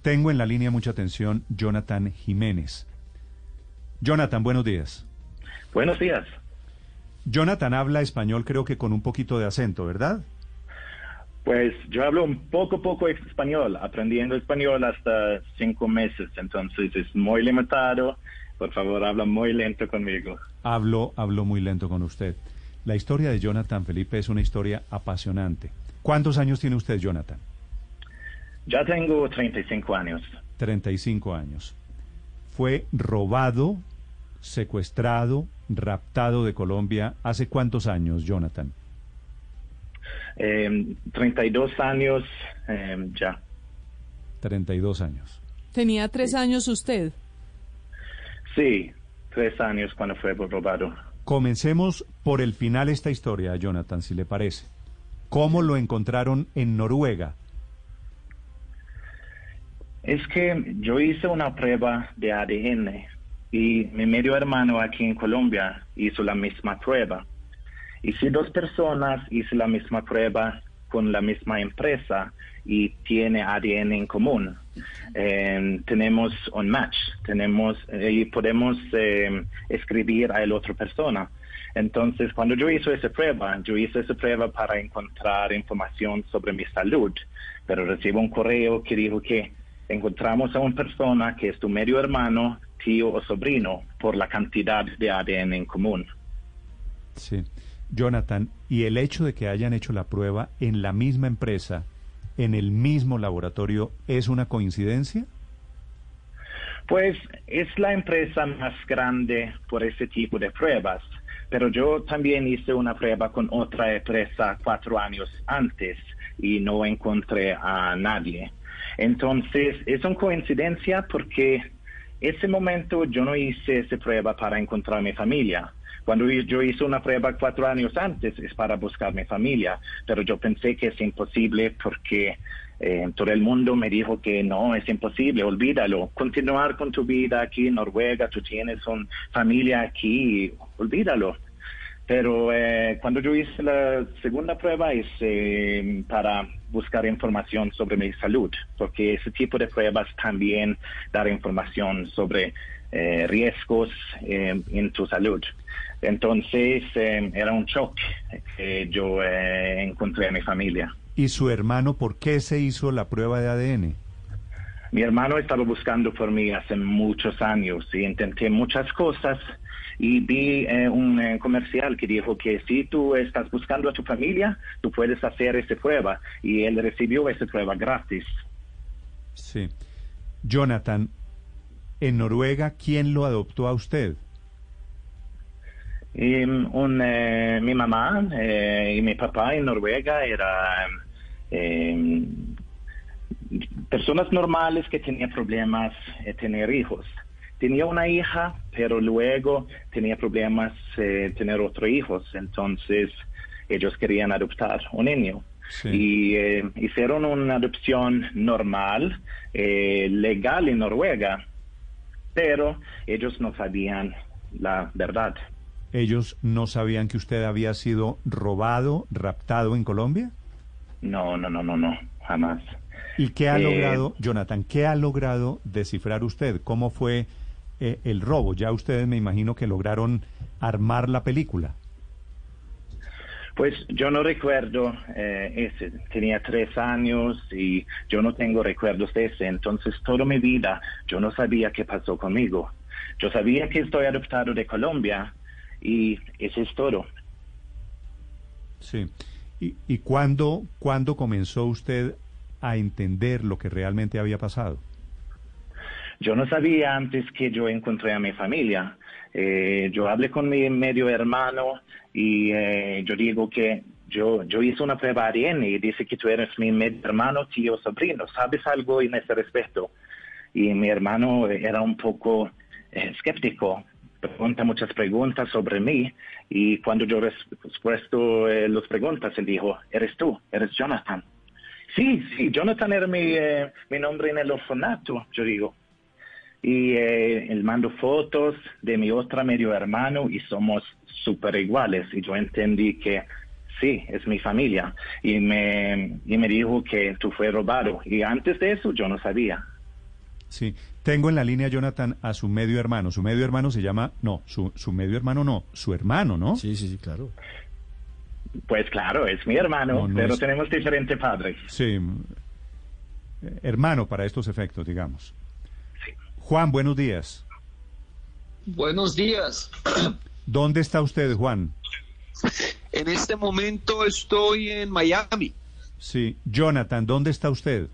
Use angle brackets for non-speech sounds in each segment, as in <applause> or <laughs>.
Tengo en la línea mucha atención Jonathan Jiménez. Jonathan, buenos días. Buenos días. Jonathan habla español creo que con un poquito de acento, ¿verdad? Pues yo hablo un poco, poco español, aprendiendo español hasta cinco meses, entonces es muy limitado. Por favor, habla muy lento conmigo. Hablo, hablo muy lento con usted. La historia de Jonathan Felipe es una historia apasionante. ¿Cuántos años tiene usted, Jonathan? Ya tengo 35 años. 35 años. Fue robado, secuestrado, raptado de Colombia. ¿Hace cuántos años, Jonathan? Eh, 32 años eh, ya. 32 años. ¿Tenía tres años usted? Sí, tres años cuando fue robado. Comencemos por el final esta historia, Jonathan, si le parece. ¿Cómo lo encontraron en Noruega? Es que yo hice una prueba de ADN y mi medio hermano aquí en Colombia hizo la misma prueba. Y si dos personas hizo la misma prueba con la misma empresa y tiene ADN en común, eh, tenemos un match, tenemos eh, y podemos eh, escribir a la otra persona. Entonces, cuando yo hice esa prueba, yo hice esa prueba para encontrar información sobre mi salud, pero recibo un correo que dijo que encontramos a una persona que es tu medio hermano, tío o sobrino por la cantidad de ADN en común. Sí. Jonathan, ¿y el hecho de que hayan hecho la prueba en la misma empresa, en el mismo laboratorio, es una coincidencia? Pues es la empresa más grande por ese tipo de pruebas, pero yo también hice una prueba con otra empresa cuatro años antes y no encontré a nadie. Entonces, es una coincidencia porque ese momento yo no hice esa prueba para encontrar mi familia. Cuando yo hice una prueba cuatro años antes es para buscar mi familia, pero yo pensé que es imposible porque eh, todo el mundo me dijo que no, es imposible, olvídalo, continuar con tu vida aquí en Noruega, tú tienes una familia aquí, olvídalo. Pero eh, cuando yo hice la segunda prueba es eh, para buscar información sobre mi salud, porque ese tipo de pruebas también dar información sobre eh, riesgos en tu salud. Entonces era un shock que yo encontré a mi familia. ¿Y su hermano por qué se hizo la prueba de ADN? Mi hermano estaba buscando por mí hace muchos años y intenté muchas cosas y vi eh, un eh, comercial que dijo que si tú estás buscando a tu familia, tú puedes hacer esa prueba y él recibió esa prueba gratis. Sí. Jonathan, en Noruega, ¿quién lo adoptó a usted? Y, un, eh, mi mamá y mi papá en Noruega eran personas normales que tenían problemas de tener hijos tenía una hija, pero luego tenía problemas eh, tener otros hijos, entonces ellos querían adoptar un niño. Y eh, hicieron una adopción normal, eh, legal en Noruega, pero ellos no sabían la verdad. ¿Ellos no sabían que usted había sido robado, raptado en Colombia? No, no, no, no, no, jamás. ¿Y qué ha logrado, Jonathan, qué ha logrado descifrar usted? ¿Cómo fue eh, el robo. Ya ustedes me imagino que lograron armar la película. Pues yo no recuerdo eh, ese, tenía tres años y yo no tengo recuerdos de ese, entonces toda mi vida yo no sabía qué pasó conmigo. Yo sabía que estoy adoptado de Colombia y ese es todo. Sí. ¿Y, y cuándo, cuándo comenzó usted a entender lo que realmente había pasado? Yo no sabía antes que yo encontré a mi familia. Eh, yo hablé con mi medio hermano y eh, yo digo que yo, yo hice una prueba ADN y dice que tú eres mi medio hermano, tío, sobrino. ¿Sabes algo en ese respecto? Y mi hermano era un poco eh, escéptico, pregunta muchas preguntas sobre mí y cuando yo respuesto las preguntas, él dijo, eres tú, eres Jonathan. Sí, sí, Jonathan era mi, mi nombre en el orfanato, yo digo y eh, él mando fotos de mi otro medio hermano y somos súper iguales. Y yo entendí que sí, es mi familia. Y me, y me dijo que tú fue robado. Y antes de eso yo no sabía. Sí, tengo en la línea, Jonathan, a su medio hermano. Su medio hermano se llama, no, su, su medio hermano no, su hermano, ¿no? Sí, sí, sí, claro. Pues claro, es mi hermano, No, no pero es- tenemos diferentes padres. Sí, eh, hermano para estos efectos, digamos. Juan, buenos días. Buenos días. ¿Dónde está usted, Juan? En este momento estoy en Miami. Sí, Jonathan, ¿dónde está usted?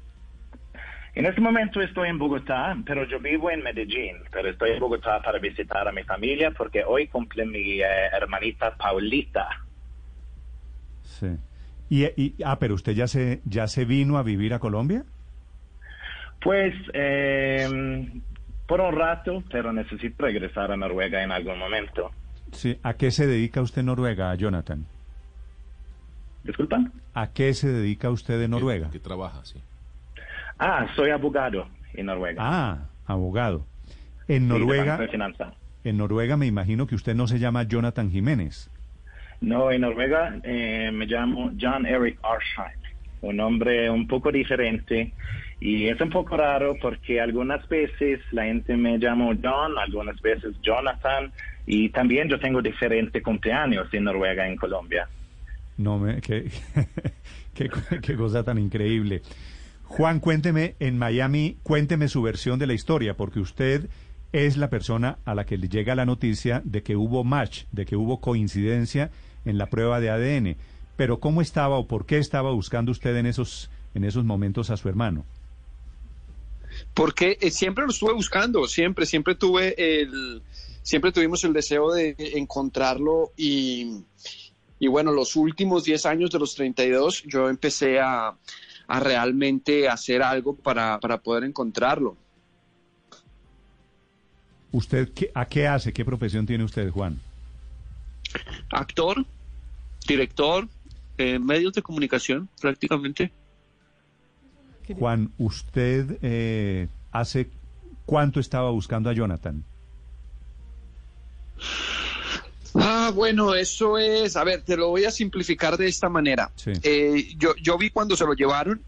En este momento estoy en Bogotá, pero yo vivo en Medellín. Pero estoy en Bogotá para visitar a mi familia porque hoy cumple mi eh, hermanita Paulita. Sí. Y, y- ah, pero usted ya se ya se vino a vivir a Colombia? Pues eh, por un rato, pero necesito regresar a Noruega en algún momento. Sí. ¿A qué se dedica usted en Noruega, Jonathan? Disculpa. ¿A qué se dedica usted en Noruega? Que trabaja, sí. Ah, soy abogado en Noruega. Ah, abogado. En Noruega, banco de finanza. en Noruega me imagino que usted no se llama Jonathan Jiménez. No, en Noruega eh, me llamo John Eric Arsheim, un nombre un poco diferente y es un poco raro porque algunas veces la gente me llama John, algunas veces Jonathan y también yo tengo diferentes cumpleaños en Noruega, en Colombia. No me, qué, <laughs> qué, qué cosa tan increíble. Juan, cuénteme en Miami, cuénteme su versión de la historia, porque usted es la persona a la que le llega la noticia de que hubo match, de que hubo coincidencia en la prueba de ADN. Pero ¿cómo estaba o por qué estaba buscando usted en esos, en esos momentos a su hermano? Porque eh, siempre lo estuve buscando, siempre, siempre tuve el, siempre tuvimos el deseo de encontrarlo y, y bueno, los últimos 10 años de los 32 yo empecé a, a realmente hacer algo para, para poder encontrarlo. ¿Usted qué, a qué hace? ¿Qué profesión tiene usted, Juan? Actor, director, eh, medios de comunicación prácticamente. Juan, ¿usted eh, hace cuánto estaba buscando a Jonathan? Ah, bueno, eso es, a ver, te lo voy a simplificar de esta manera. Sí. Eh, yo, yo vi cuando se lo llevaron,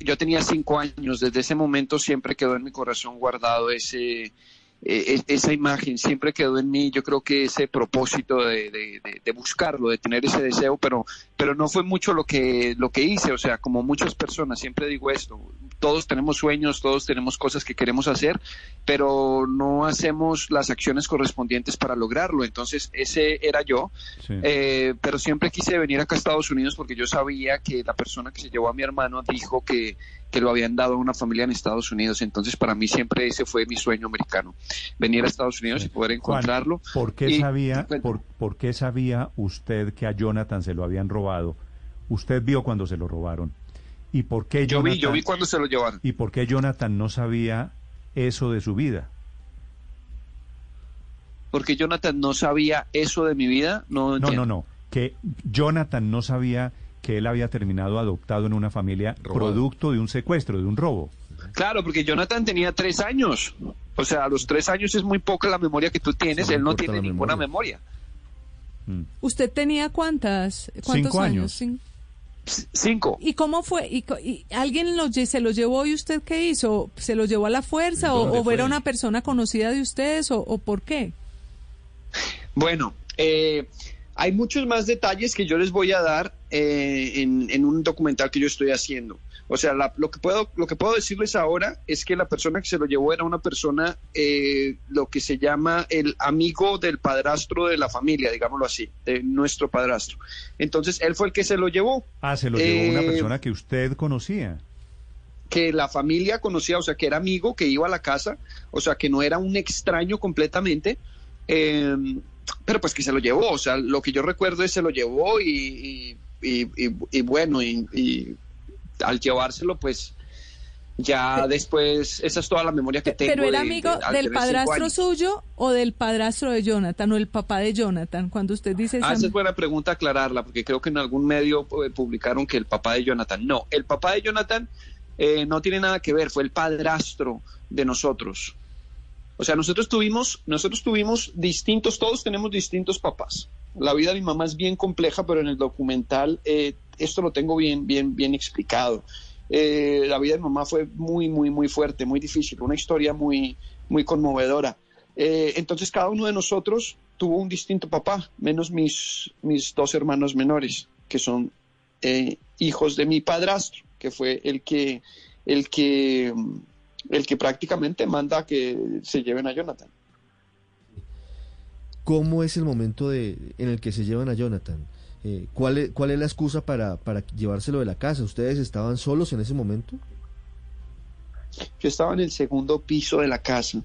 yo tenía cinco años, desde ese momento siempre quedó en mi corazón guardado ese, eh, es- esa imagen, siempre quedó en mí, yo creo que ese propósito de- de buscarlo, de tener ese deseo, pero, pero no fue mucho lo que, lo que hice, o sea, como muchas personas, siempre digo esto, todos tenemos sueños, todos tenemos cosas que queremos hacer, pero no hacemos las acciones correspondientes para lograrlo, entonces ese era yo, Sí. eh, pero siempre quise venir acá a Estados Unidos porque yo sabía que la persona que se llevó a mi hermano dijo que, que lo habían dado a una familia en Estados Unidos. Entonces, para mí siempre ese fue mi sueño americano, venir a Estados Unidos Sí. y poder Juan, encontrarlo. ¿Por qué Y- sabía, bueno. por, por qué sabía usted que a Jonathan se lo habían robado? Usted vio cuando se lo robaron. ¿Y por qué Yo vi, Jonathan, yo vi cuando se lo llevaron. ¿Y por qué Jonathan no sabía eso de su vida? Porque Jonathan no sabía eso de mi vida. No, No, no, no. Que Jonathan no sabía que él había terminado adoptado en una familia Robado. producto de un secuestro, de un robo. Claro, porque Jonathan tenía tres años. O sea, a los tres años es muy poca la memoria que tú tienes. Él no tiene ninguna memoria. memoria. Mm. ¿Usted tenía cuántas? ¿Cuántos Cinco años. Cinco. ¿Y cómo fue? ¿Y, alguien se lo llevó y usted qué hizo? ¿Se lo llevó a la fuerza o, ¿Dónde o fue? era una persona conocida de ustedes o, o por qué? Bueno, eh, hay muchos más detalles que yo les voy a dar eh, en, en un documental que yo estoy haciendo. O sea, la- lo, que puedo, lo que puedo decirles ahora es que la persona que se lo llevó era una persona, eh, lo que se llama el amigo del padrastro de la familia, digámoslo así, de nuestro padrastro. Entonces, él fue el que se lo llevó. Ah, se lo llevó una Eh, persona que usted conocía. que la familia conocía, o sea, que era amigo, que iba a la casa, o sea, que no era un extraño completamente, eh, pero pues que se lo llevó, o sea, lo que yo recuerdo es se lo llevó y, y, y- y- y bueno, y, y al llevárselo, pues ya después, esa es toda la memoria que tengo. ¿Pero era de- de- amigo del padrastro suyo o del padrastro de Jonathan o el papá de Jonathan? Cuando usted dice... Ah, esa- esa es buena pregunta aclararla, porque creo que en algún medio eh, publicaron que el papá de Jonathan. No, el papá de Jonathan eh, no tiene nada que ver, fue el padrastro de nosotros. O sea, nosotros tuvimos, nosotros tuvimos distintos, todos tenemos distintos papás. La vida de mi mamá es bien compleja, pero en el documental eh, esto lo tengo bien, bien, bien explicado. Eh, la vida de mi mamá fue muy, muy, muy fuerte, muy difícil, una historia muy, muy conmovedora. Eh, entonces cada uno de nosotros tuvo un distinto papá, menos mis, mis dos hermanos menores, que son hijos de mi padrastro, que fue el que, el que, el que prácticamente manda que se lleven a Jonathan. ¿Cómo es el momento de, en el que se llevan a Jonathan? Eh, ¿cuál, es, ¿Cuál es la excusa para, para llevárselo de la casa? ¿Ustedes estaban solos en ese momento? Yo estaba en el segundo piso de la casa.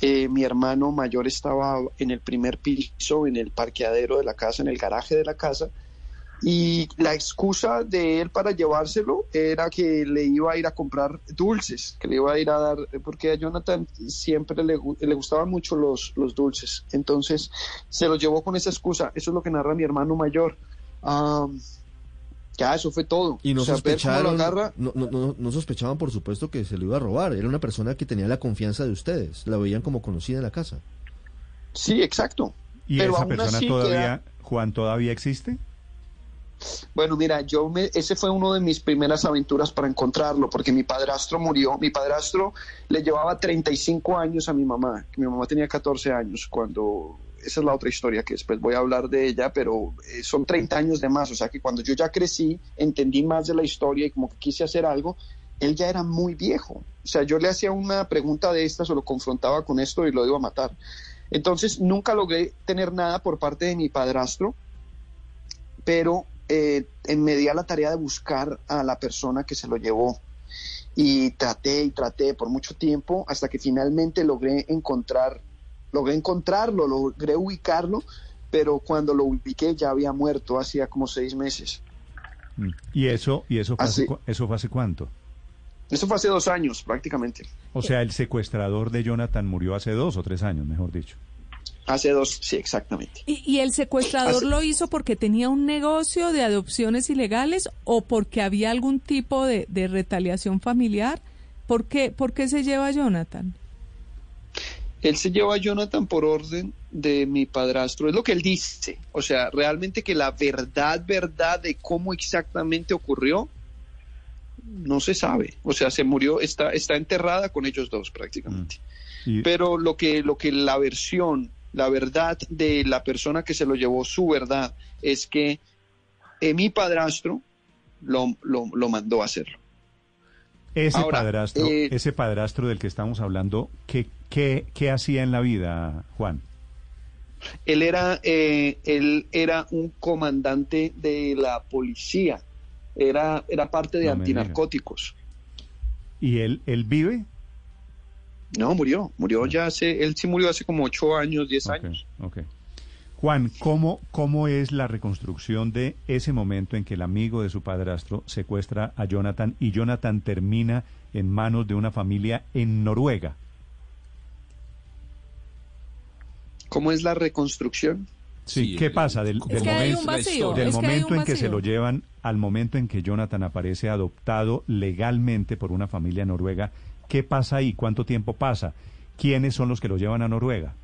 Eh, mi hermano mayor estaba en el primer piso, en el parqueadero de la casa, en el garaje de la casa y la excusa de él para llevárselo era que le iba a ir a comprar dulces, que le iba a ir a dar, porque a Jonathan siempre le, le gustaban mucho los, los dulces. Entonces se lo llevó con esa excusa. Eso es lo que narra mi hermano mayor. ya, eso fue todo. Y no, sospecharon, no, no, no, sospechaban, por supuesto, que se lo iba a robar. Era una persona que tenía la confianza de ustedes. La veían como conocida en la casa. Sí, exacto. ¿Y esa persona todavía, Juan, todavía existe? Bueno, mira, yo me, ese fue uno de mis primeras aventuras para encontrarlo, porque mi padrastro murió. Mi padrastro le llevaba 35 años a mi mamá, mi mamá tenía 14 años cuando esa es la otra historia que después voy a hablar de ella, pero eh, son 30 años de más, o sea que cuando yo ya crecí, entendí más de la historia y como que quise hacer algo, él ya era muy viejo. O sea, yo le hacía una pregunta de estas o lo confrontaba con esto y lo iba a matar. Entonces, nunca logré tener nada por parte de mi padrastro, pero eh, me di a la tarea de buscar a la persona que se lo llevó. Y traté y traté por mucho tiempo hasta que finalmente logré encontrar, logré encontrarlo, logré ubicarlo, pero cuando lo ubiqué ya había muerto hacía como seis meses. Mm. ¿Y eso, y eso, fue hace, eso fue hace cuánto? Eso fue hace dos años prácticamente. O sea, el secuestrador de Jonathan murió hace dos o tres años, mejor dicho. Hace dos, sí, exactamente. ¿Y, el secuestrador lo hizo porque tenía un negocio de adopciones ilegales o porque había algún tipo de, retaliación familiar? ¿Por qué, ¿Por qué se lleva a Jonathan? Él se lleva a Jonathan por orden de mi padrastro, es lo que él dice. O sea, realmente que la verdad, verdad de cómo exactamente ocurrió, no se sabe. O sea, se murió, está, está enterrada con ellos dos prácticamente. Mm. Pero lo que, lo que la versión la verdad de la persona que se lo llevó, su verdad, es que eh, mi padrastro lo, lo, mandó a hacerlo. Ese padrastro, eh, ese padrastro del que estamos hablando, ¿qué, qué, hacía en la vida, Juan? Él era, eh, él era un comandante de la policía, era, era parte de antinarcóticos. ¿Y él, él vive? No, murió, murió ya hace, él sí murió hace como ocho años, diez años. Ok. Juan, ¿cómo, ¿cómo es la reconstrucción de ese momento en que el amigo de su padrastro secuestra a Jonathan y Jonathan termina en manos de una familia en Noruega? ¿Cómo es la reconstrucción? Sí, ¿qué pasa del, momento, del momento en que se lo llevan al momento en que Jonathan aparece adoptado legalmente por una familia noruega? ¿Qué pasa ahí? ¿Cuánto tiempo pasa? ¿Quiénes son los que lo llevan a Noruega?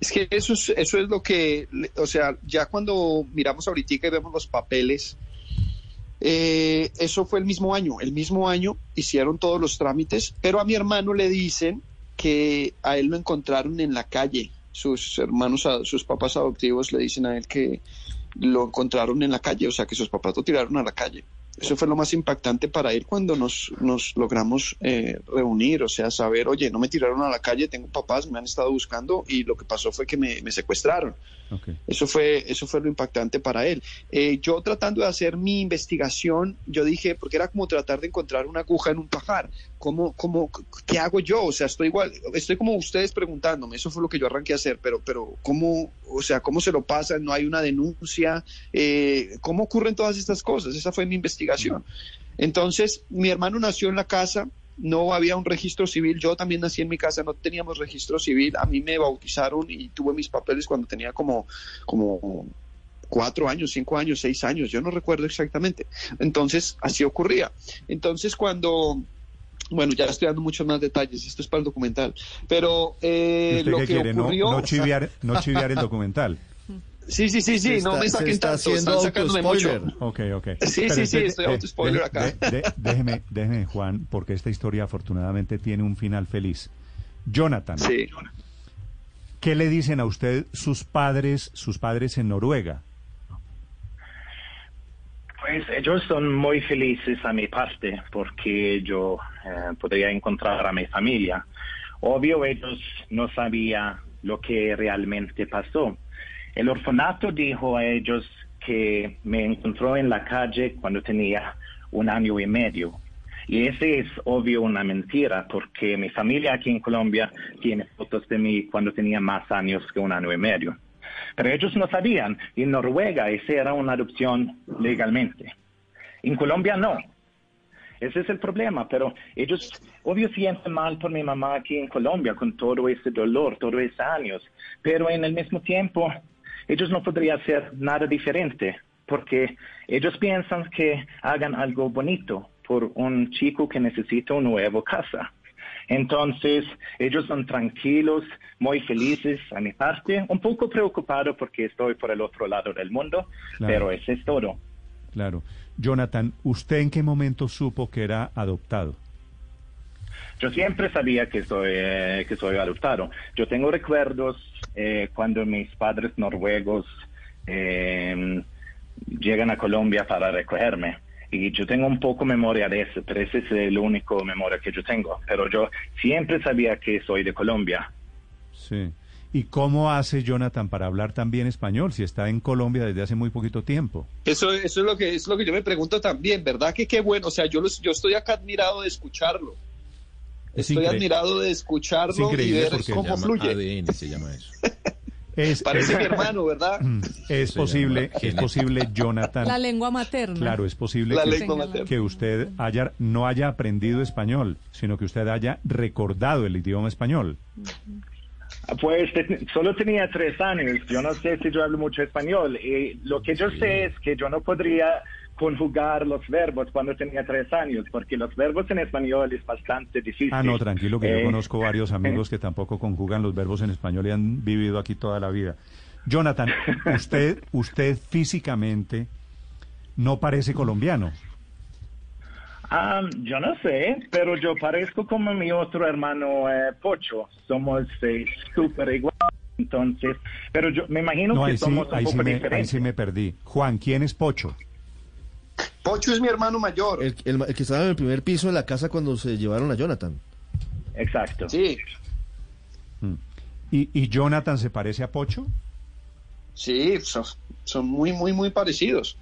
Es que eso es, eso es lo que, o sea, ya cuando miramos ahorita y vemos los papeles, eh, eso fue el mismo año, el mismo año hicieron todos los trámites, pero a mi hermano le dicen que a él lo encontraron en la calle, sus hermanos, sus papás adoptivos le dicen a él que lo encontraron en la calle, o sea, que sus papás lo tiraron a la calle. Eso fue lo más impactante para él cuando nos, nos logramos eh, reunir, o sea, saber, oye, no me tiraron a la calle, tengo papás, me han estado buscando y lo que pasó fue que me, me secuestraron. Eso, fue, eso fue lo impactante para él. Eh, yo tratando de hacer mi investigación, yo dije, porque era como tratar de encontrar una aguja en un pajar. ¿Cómo, cómo, ¿Qué hago yo? O sea, estoy igual, estoy como ustedes preguntándome, eso fue lo que yo arranqué a hacer, pero, pero ¿cómo, o sea, cómo se lo pasa? No hay una denuncia. Eh, ¿Cómo ocurren todas estas cosas? Esa fue mi investigación. Entonces, mi hermano nació en la casa, no había un registro civil. Yo también nací en mi casa, no teníamos registro civil. A mí me bautizaron y tuve mis papeles cuando tenía como, como cuatro años, cinco años, seis años, yo no recuerdo exactamente. Entonces, así ocurría. Entonces, cuando bueno, ya estoy dando muchos más detalles, esto es para el documental, pero eh, lo que ocurrió... No, chiviar, no chiviar el <laughs> documental. Sí, sí, sí, sí, no me saquen tanto, están sacándome mucho. Ok, ok. Sí, sí, sí, estoy auto spoiler acá. déjeme, déjeme, Juan, porque esta historia afortunadamente tiene un final feliz. Jonathan. Sí. ¿Qué le dicen a usted sus padres, sus padres en Noruega? Pues ellos son muy felices a mi parte porque yo eh, podría encontrar a mi familia. Obvio ellos no sabían lo que realmente pasó. El orfanato dijo a ellos que me encontró en la calle cuando tenía un año y medio. Y ese es obvio una mentira, porque mi familia aquí en Colombia tiene fotos de mí cuando tenía más años que un año y medio. Pero ellos no sabían, en Noruega esa era una adopción legalmente. En Colombia no. Ese es el problema, pero ellos obvio sienten mal por mi mamá aquí en Colombia con todo ese dolor, todos esos años, pero en el mismo tiempo ellos no podrían hacer nada diferente porque ellos piensan que hagan algo bonito por un chico que necesita una nueva casa. Entonces, ellos son tranquilos, muy felices a mi parte, un poco preocupado porque estoy por el otro lado del mundo, pero eso es todo. Claro. Jonathan, ¿usted en qué momento supo que era adoptado? Yo siempre sabía que soy, eh, que soy adoptado. Yo tengo recuerdos eh, cuando mis padres noruegos eh, llegan a Colombia para recogerme. Y yo tengo un poco memoria de eso, pero ese es el único memoria que yo tengo. Pero yo siempre sabía que soy de Colombia. Sí. ¿Y cómo hace Jonathan para hablar también español si está en Colombia desde hace muy poquito tiempo? Eso, eso es lo que es lo que yo me pregunto también, ¿verdad? Que qué bueno, o sea, yo yo estoy acá admirado de escucharlo. Estoy admirado de escucharlo y ver cómo fluye. ADN se llama eso. <laughs> Es, <laughs> Parece mi hermano, ¿verdad? Es posible, es posible, Jonathan. La lengua materna. Claro, es posible que, que, usted haya, no haya aprendido español, sino que usted haya recordado el idioma español. Pues solo tenía tres años. Yo no sé si yo hablo mucho español. Y lo que yo sé es que yo no podría conjugar los verbos cuando tenía tres años, porque los verbos en español es bastante difícil. Ah, no, tranquilo, que yo eh, conozco varios amigos que tampoco conjugan los verbos en español y han vivido aquí toda la vida. Jonathan, <laughs> usted, usted físicamente no parece colombiano. Ah, yo no sé, pero yo parezco como mi otro hermano eh, Pocho. Somos eh, súper iguales. Entonces, pero yo me imagino que somos un poco diferentes. Ahí sí me perdí. Juan, ¿quién es Pocho? Pocho es mi hermano mayor. El, que estaba en el primer piso de la casa cuando se llevaron a Jonathan. Exacto. Sí. Mm. ¿Y, ¿Y, Jonathan se parece a Pocho? Sí, son, son, muy, muy, muy parecidos.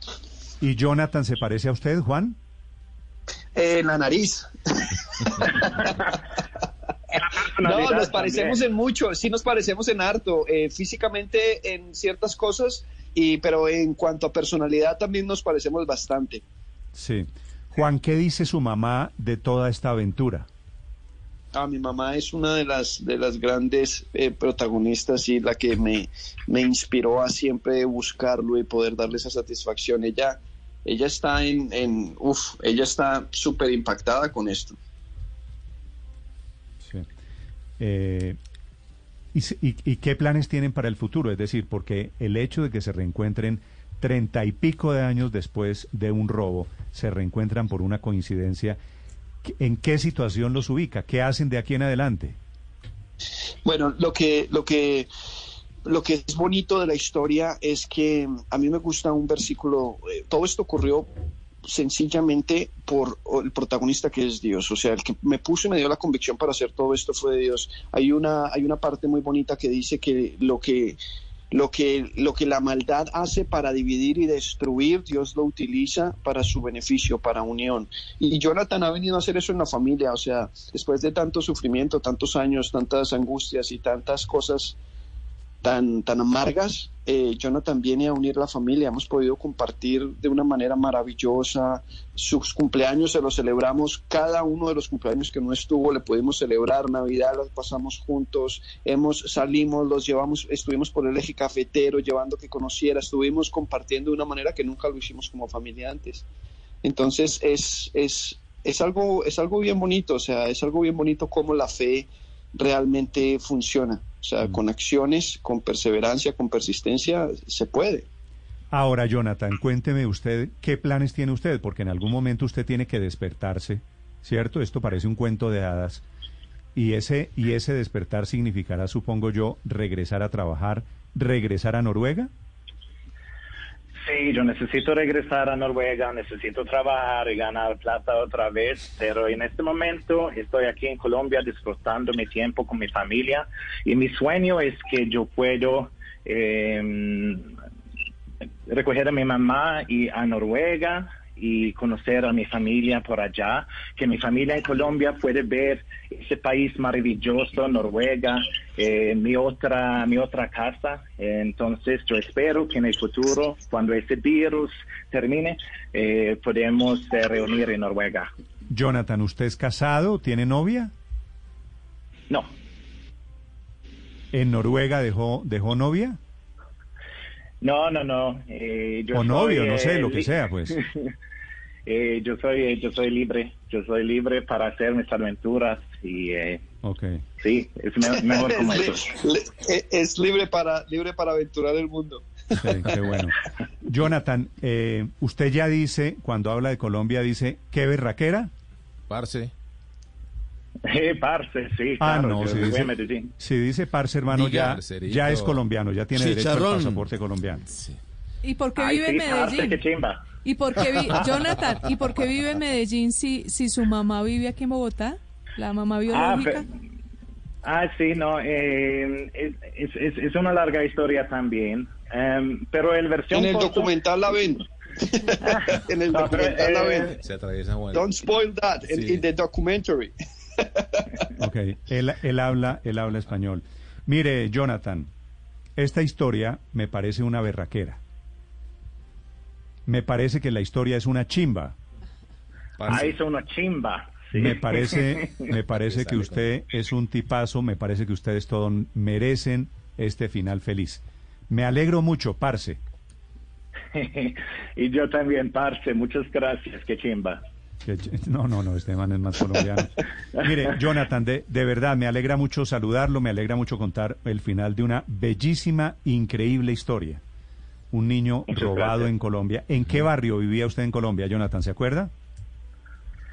¿Y Jonathan se parece a usted, Juan? En la nariz. <laughs> no, nos parecemos en mucho, sí nos parecemos en harto, eh, físicamente en ciertas cosas y pero en cuanto a personalidad también nos parecemos bastante. Sí. Juan, ¿qué dice su mamá de toda esta aventura? Ah, mi mamá es una de las de las grandes eh, protagonistas y la que me, me inspiró a siempre buscarlo y poder darle esa satisfacción. Ella, ella está en, en uff, ella está súper impactada con esto. Sí. Eh, ¿Y, qué planes tienen para el futuro? Es decir, porque el hecho de que se reencuentren treinta y pico de años después de un robo, se reencuentran por una coincidencia, ¿en qué situación los ubica? ¿Qué hacen de aquí en adelante? Bueno, lo que, lo que, lo que es bonito de la historia es que a mí me gusta un versículo, eh, todo esto ocurrió sencillamente por el protagonista que es Dios. O sea, el que me puso y me dio la convicción para hacer todo esto fue Dios. Hay una, hay una parte muy bonita que dice que lo que lo que, lo que la maldad hace para dividir y destruir, Dios lo utiliza para su beneficio, para unión. Y Jonathan ha venido a hacer eso en la familia, o sea, después de tanto sufrimiento, tantos años, tantas angustias y tantas cosas tan, tan amargas, eh, Jonathan viene a unir la familia. Hemos podido compartir de una manera maravillosa. Sus cumpleaños se los celebramos. Cada uno de los cumpleaños que no estuvo le pudimos celebrar. Navidad las pasamos juntos. Hemos salimos, los llevamos, estuvimos por el eje cafetero, llevando que conociera. Estuvimos compartiendo de una manera que nunca lo hicimos como familia antes. Entonces es, es es algo, es algo bien bonito, o sea, es algo bien bonito cómo la fe realmente funciona. O sea, con acciones, con perseverancia, con persistencia, se puede. Ahora, Jonathan, cuénteme usted qué planes tiene usted, porque en algún momento usted tiene que despertarse, ¿cierto? Esto parece un cuento de hadas. Y ese, y ese despertar significará, supongo yo, regresar a trabajar, regresar a Noruega. Sí, yo necesito regresar a Noruega, necesito trabajar y ganar plata otra vez, pero en este momento estoy aquí en Colombia disfrutando mi tiempo con mi familia y mi sueño es que yo puedo eh, recoger a mi mamá y a Noruega y conocer a mi familia por allá, que mi familia en Colombia puede ver ese país maravilloso, Noruega, eh, mi otra mi otra casa. Entonces yo espero que en el futuro, cuando ese virus termine, eh, podemos eh, reunir en Noruega. Jonathan, ¿usted es casado? ¿Tiene novia? No. ¿En Noruega dejó dejó novia? No, no, no. Eh, yo o novio, no sé, eh, lo que sea, pues. <laughs> Eh, yo soy yo soy libre, yo soy libre para hacer mis aventuras y eh, Ok. sí, es me- mejor como <laughs> es, eso. li- li- es libre para, libre para aventurar el mundo. Sí, qué bueno. <laughs> Jonathan, eh, usted ya dice, cuando habla de Colombia, dice, ¿qué berraquera? Parce. Eh, parce, sí, Ah, claro, no, si dice, Medellín. si dice parce, hermano, Diga, ya, ya es colombiano, ya tiene derecho al Chicharrón. pasaporte colombiano. Sí. ¿Y por qué Ay, vive sí, en parce, Medellín? qué chimba. ¿Y por qué vi <laughs> Jonathan, ¿y por qué vive en Medellín si, si su mamá vive aquí en Bogotá? ¿La mamá Ah, biológica? pe- ah, sí, no, eh, es, es- es- una larga historia también, em, pero el versión En el corta- documental la ven. <laughs> en el No, pero, documental la eh, ven. Se atraviesa Juan. Don't spoil that in, Sí. in the documentary. Ok, <laughs> él, él habla, él habla español. Mire, Jonathan, esta historia me parece una berraquera. Me parece que la historia es una chimba. Ah, hizo una chimba. sí. Me parece, <laughs> me parece que usted es un tipazo, me parece que ustedes todos merecen este final feliz. Me alegro mucho, parce. <laughs> y yo también, parce, muchas gracias, qué chimba. <laughs> No, no, no, este man es más colombiano. Mire, Jonathan, de, de verdad, me alegra mucho saludarlo, me alegra mucho contar el final de una bellísima, increíble historia. Un niño Muchas robado gracias. en Colombia. ¿En qué barrio vivía usted en Colombia, Jonathan? ¿Se acuerda?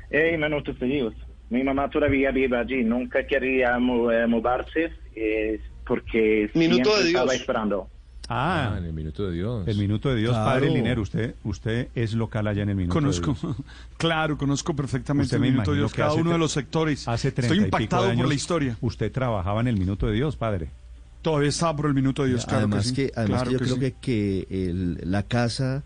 Hey, minutos seguidos. Mi mamá todavía vive allí, nunca quería mu- eh, mudarse eh, porque Minuto siempre de Dios. estaba esperando. Ah, Ah, en el minuto de Dios. el minuto de Dios, Claro. padre Linero. Usted, usted es local allá en el minuto Conozco, de Dios. <laughs> claro, conozco perfectamente Usted el minuto de Dios, cada hace uno de los sectores. Hace treinta Estoy y pico impactado de por la historia. Usted trabajaba en el minuto de Dios, padre. Todavía estaba por el minuto de Dios, claro además que, sí. que, además claro que yo que creo sí. que, que el- la casa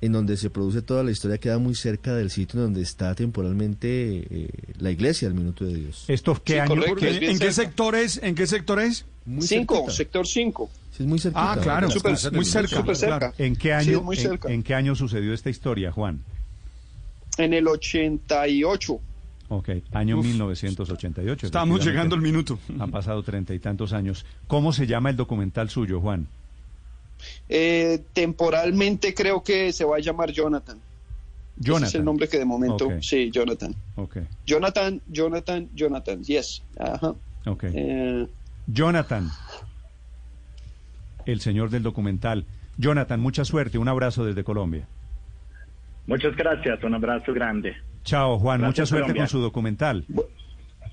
en donde se produce toda la historia queda muy cerca del sitio en donde está temporalmente eh, la iglesia del minuto de Dios. ¿Esto qué Sí, año? correcto. qué- ¿En, qué sector es? ¿En qué sector es? Muy Cinco, cerquita. sector 5. Sí, es muy cerquita. Ah, claro, muy cerca. Súper cerca. claro. ¿En qué año, muy en- cerca. en qué año sucedió esta historia, Juan? En el 88. Ok, año Uf. 1988. Estábamos efectivamente. llegando al minuto. Han pasado treinta y tantos años. ¿Cómo se llama el documental suyo, Juan? Eh, temporalmente creo que se va a llamar Jonathan. Ese Jonathan. es el nombre que de momento. Ok. Sí, Jonathan. Ok, Jonathan, Jonathan, Jonathan. Yes. Ajá. ok. Eh, Jonathan, el señor del documental. Jonathan, mucha suerte. Un abrazo desde Colombia. Muchas gracias, un abrazo grande. Chao, Juan. Gracias, mucha suerte Colombia. con su documental.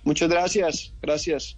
muchas gracias. Gracias.